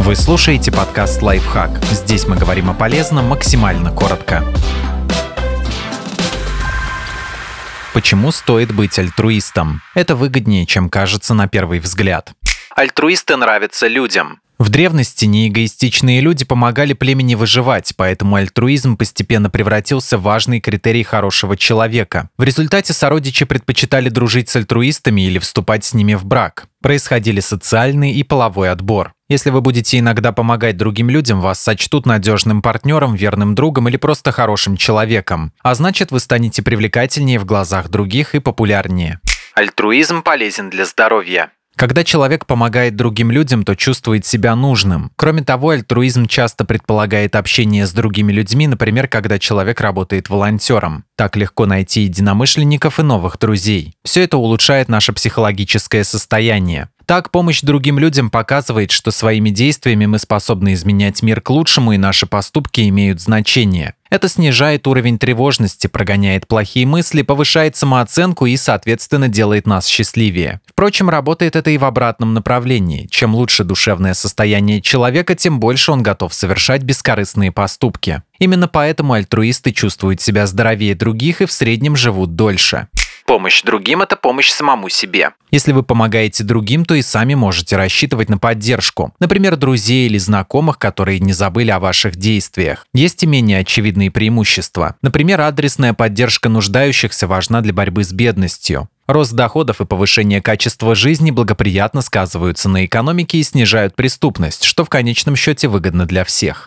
Вы слушаете подкаст «Лайфхак». Здесь мы говорим о полезном максимально коротко. Почему стоит быть альтруистом? Это выгоднее, чем кажется на первый взгляд. Альтруисты нравятся людям. В древности неэгоистичные люди помогали племени выживать, поэтому альтруизм постепенно превратился в важный критерий хорошего человека. В результате сородичи предпочитали дружить с альтруистами или вступать с ними в брак. Происходили социальный и половой отбор. Если вы будете иногда помогать другим людям, вас сочтут надежным партнером, верным другом или просто хорошим человеком. А значит, вы станете привлекательнее в глазах других и популярнее. Альтруизм полезен для здоровья. Когда человек помогает другим людям, то чувствует себя нужным. Кроме того, альтруизм часто предполагает общение с другими людьми, например, когда человек работает волонтером. Так легко найти единомышленников и новых друзей. Все это улучшает наше психологическое состояние. Так, помощь другим людям показывает, что своими действиями мы способны изменять мир к лучшему, и наши поступки имеют значение. Это снижает уровень тревожности, прогоняет плохие мысли, повышает самооценку и, соответственно, делает нас счастливее. Впрочем, работает это и в обратном направлении. Чем лучше душевное состояние человека, тем больше он готов совершать бескорыстные поступки. Именно поэтому альтруисты чувствуют себя здоровее других и в среднем живут дольше. Помощь другим – это помощь самому себе. Если вы помогаете другим, то и сами можете рассчитывать на поддержку. Например, друзей или знакомых, которые не забыли о ваших действиях. Есть и менее очевидные преимущества. Например, адресная поддержка нуждающихся важна для борьбы с бедностью. Рост доходов и повышение качества жизни благоприятно сказываются на экономике и снижают преступность, что в конечном счете выгодно для всех.